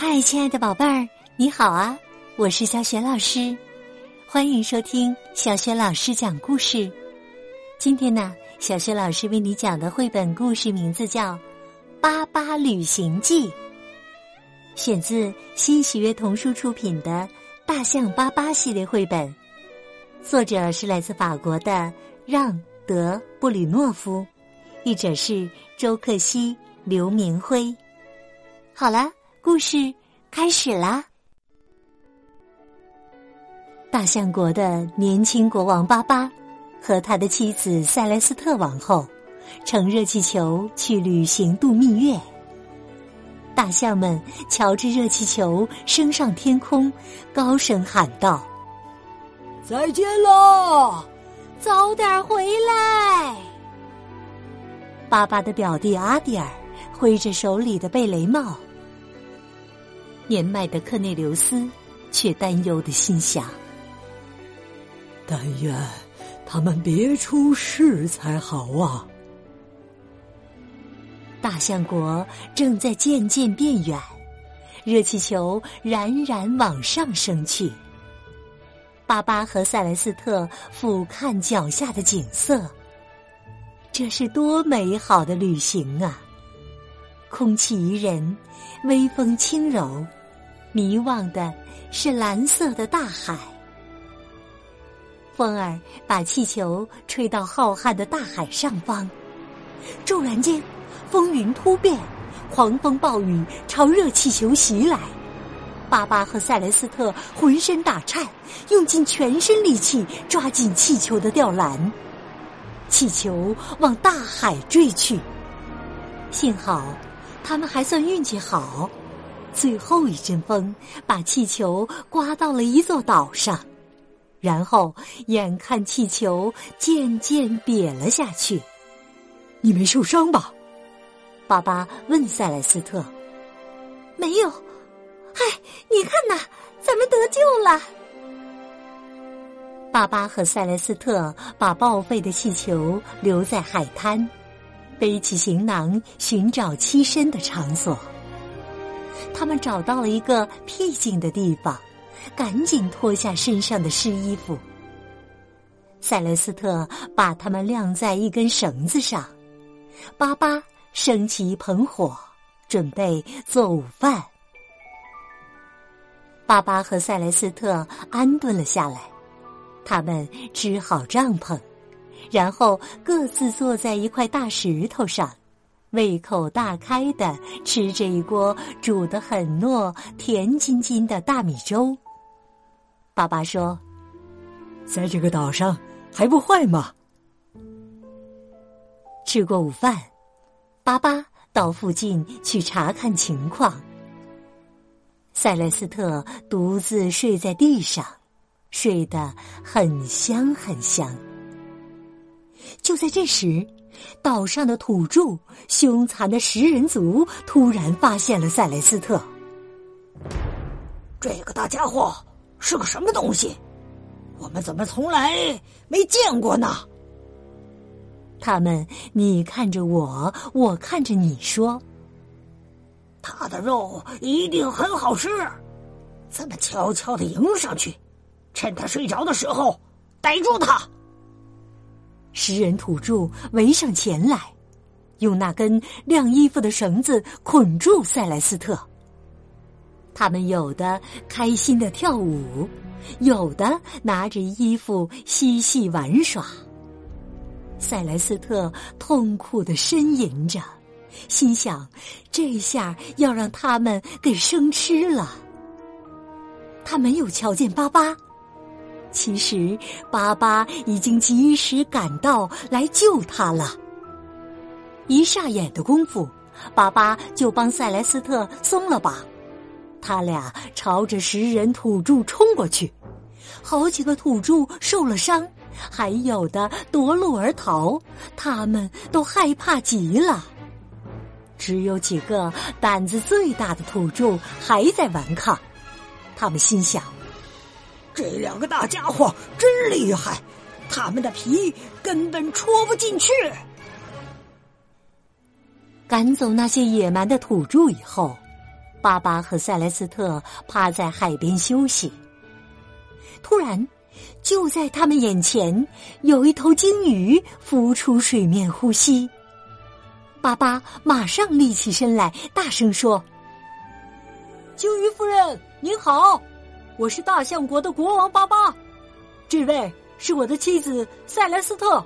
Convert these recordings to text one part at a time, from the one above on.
嗨，亲爱的宝贝儿，你好啊！我是小雪老师，欢迎收听小雪老师讲故事。今天呢，小雪老师为你讲的绘本故事名字叫《巴巴旅行记》，选自新喜悦童书出品的《大象巴巴》系列绘本，作者是来自法国的让·德布吕诺夫，译者是周克希、刘明辉。好了。故事开始啦！大象国的年轻国王巴巴和他的妻子塞莱斯特王后乘热气球去旅行度蜜月。大象们瞧着热气球升上天空，高声喊道：“再见了，早点回来！”巴巴的表弟阿迪尔挥着手里的贝雷帽。年迈的克内留斯却担忧的心想：“但愿他们别出事才好啊！”大象国正在渐渐变远，热气球冉冉往上升去。巴巴和塞莱斯特俯瞰脚下的景色，这是多美好的旅行啊！空气宜人，微风轻柔。迷望的是蓝色的大海，风儿把气球吹到浩瀚的大海上方。骤然间，风云突变，狂风暴雨朝热气球袭来。巴巴和塞莱斯特浑身打颤，用尽全身力气抓紧气球的吊篮，气球往大海坠去。幸好，他们还算运气好。最后一阵风把气球刮到了一座岛上，然后眼看气球渐渐瘪了下去。你没受伤吧？爸爸问塞莱斯特。没有。嗨，你看呐，咱们得救了。爸爸和塞莱斯特把报废的气球留在海滩，背起行囊寻找栖身的场所。他们找到了一个僻静的地方，赶紧脱下身上的湿衣服。塞雷斯特把他们晾在一根绳子上，巴巴升起一盆火，准备做午饭。巴巴和塞雷斯特安顿了下来，他们支好帐篷，然后各自坐在一块大石头上。胃口大开的吃着一锅煮的很糯、甜津津的大米粥。爸爸说：“在这个岛上还不坏吗？”吃过午饭，巴巴到附近去查看情况。塞莱斯特独自睡在地上，睡得很香很香。就在这时。岛上的土著凶残的食人族突然发现了塞雷斯特。这个大家伙是个什么东西？我们怎么从来没见过呢？他们你看着我，我看着你说：“他的肉一定很好吃。”咱们悄悄的迎上去，趁他睡着的时候逮住他。食人土著围上前来，用那根晾衣服的绳子捆住塞莱斯特。他们有的开心的跳舞，有的拿着衣服嬉戏玩耍。塞莱斯特痛苦的呻吟着，心想：这下要让他们给生吃了。他没有瞧见巴巴。其实，巴巴已经及时赶到来救他了。一霎眼的功夫，巴巴就帮塞莱斯特松了绑。他俩朝着食人土著冲过去，好几个土著受了伤，还有的夺路而逃。他们都害怕极了。只有几个胆子最大的土著还在顽抗。他们心想。这两个大家伙真厉害，他们的皮根本戳不进去。赶走那些野蛮的土著以后，巴巴和塞莱斯特趴在海边休息。突然，就在他们眼前，有一头鲸鱼浮出水面呼吸。巴巴马上立起身来，大声说：“鲸鱼夫人，您好，我是大象国的国王巴巴，这位是我的妻子塞莱斯特。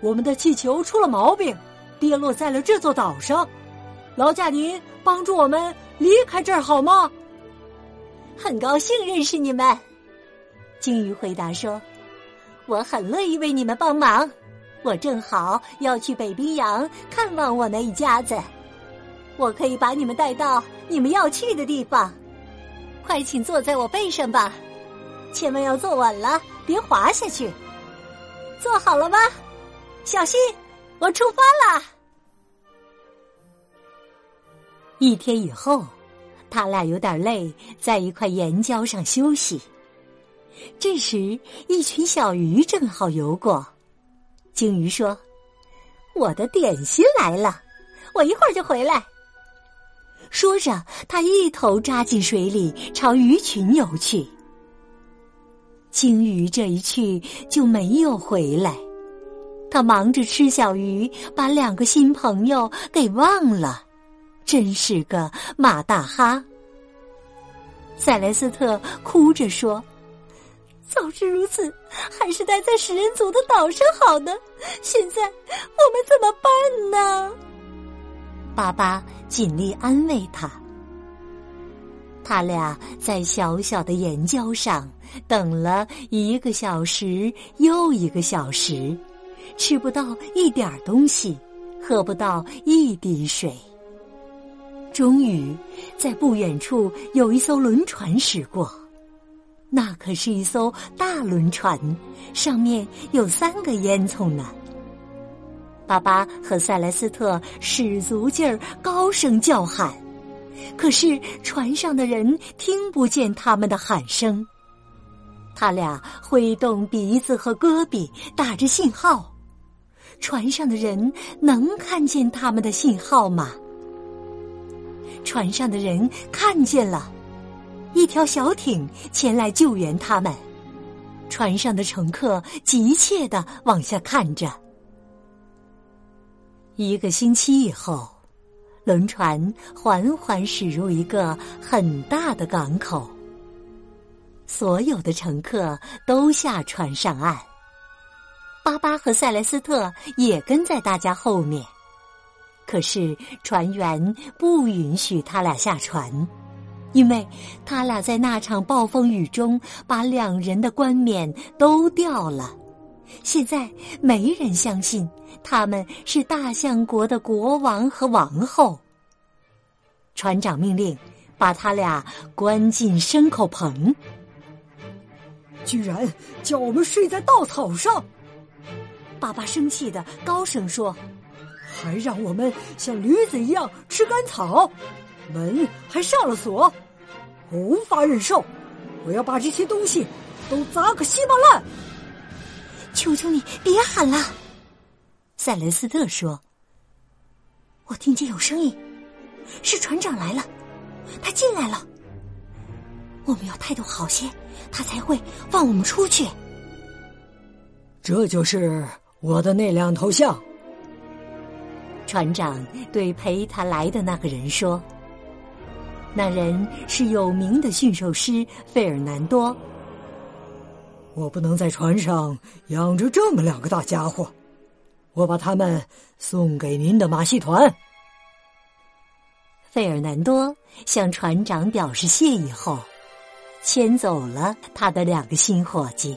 我们的气球出了毛病，跌落在了这座岛上，劳驾您帮助我们离开这儿好吗？”很高兴认识你们，鲸鱼回答说：“我很乐意为你们帮忙。”我正好要去北冰洋看望我那一家子，我可以把你们带到你们要去的地方。快请坐在我背上吧，千万要坐稳了，别滑下去。坐好了吗？小心，我出发了。一天以后，他俩有点累，在一块岩礁上休息。这时，一群小鱼正好游过。鲸鱼说：“我的点心来了，我一会儿就回来。”说着，他一头扎进水里，朝鱼群游去。鲸鱼这一去就没有回来，他忙着吃小鱼，把两个新朋友给忘了，真是个马大哈。塞莱斯特哭着说。早知如此，还是待在食人族的岛上好呢。现在我们怎么办呢？巴巴尽力安慰他。他俩在小小的岩礁上等了一个小时又一个小时，吃不到一点东西，喝不到一滴水。终于，在不远处有一艘轮船驶过。那可是一艘大轮船，上面有三个烟囱呢。巴巴和塞莱斯特使足劲儿，高声叫喊，可是船上的人听不见他们的喊声。他俩挥动鼻子和胳膊，打着信号，船上的人能看见他们的信号吗？船上的人看见了。一条小艇前来救援他们，船上的乘客急切的往下看着。一个星期以后，轮船缓缓驶入一个很大的港口。所有的乘客都下船上岸，巴巴和塞莱斯特也跟在大家后面。可是船员不允许他俩下船。因为他俩在那场暴风雨中把两人的冠冕都掉了，现在没人相信他们是大象国的国王和王后。船长命令把他俩关进牲口棚。居然叫我们睡在稻草上！爸爸生气的高声说：“还让我们像驴子一样吃干草！”门还上了锁，我无法忍受，我要把这些东西都砸个稀巴烂！求求你别喊了，塞雷斯特说：“我听见有声音，是船长来了，他进来了。我们要态度好些，他才会放我们出去。”这就是我的那两头象。船长对陪他来的那个人说。那人是有名的驯兽师费尔南多。我不能在船上养着这么两个大家伙，我把他们送给您的马戏团。费尔南多向船长表示谢意后，牵走了他的两个新伙计。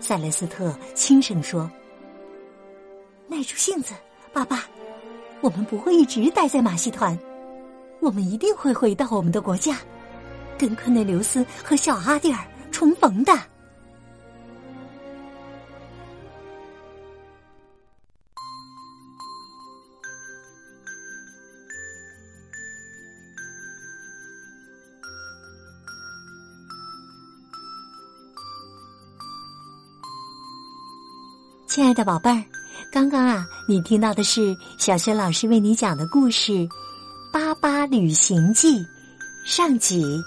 塞莱斯特轻声说：“耐住性子，爸爸，我们不会一直待在马戏团。”我们一定会回到我们的国家，跟科内留斯和小阿蒂尔重逢的。亲爱的宝贝儿，刚刚啊，你听到的是小轩老师为你讲的故事。巴巴旅行记》上集，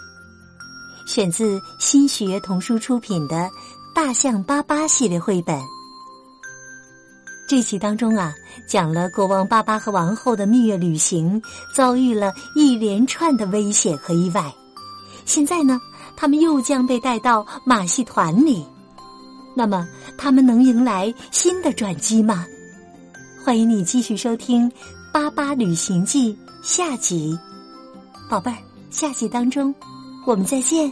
选自新学童书出品的《大象巴巴》系列绘本。这集当中啊，讲了国王巴巴和王后的蜜月旅行遭遇了一连串的危险和意外。现在呢，他们又将被带到马戏团里。那么，他们能迎来新的转机吗？欢迎你继续收听《巴巴旅行记》下集，宝贝儿，下集当中我们再见。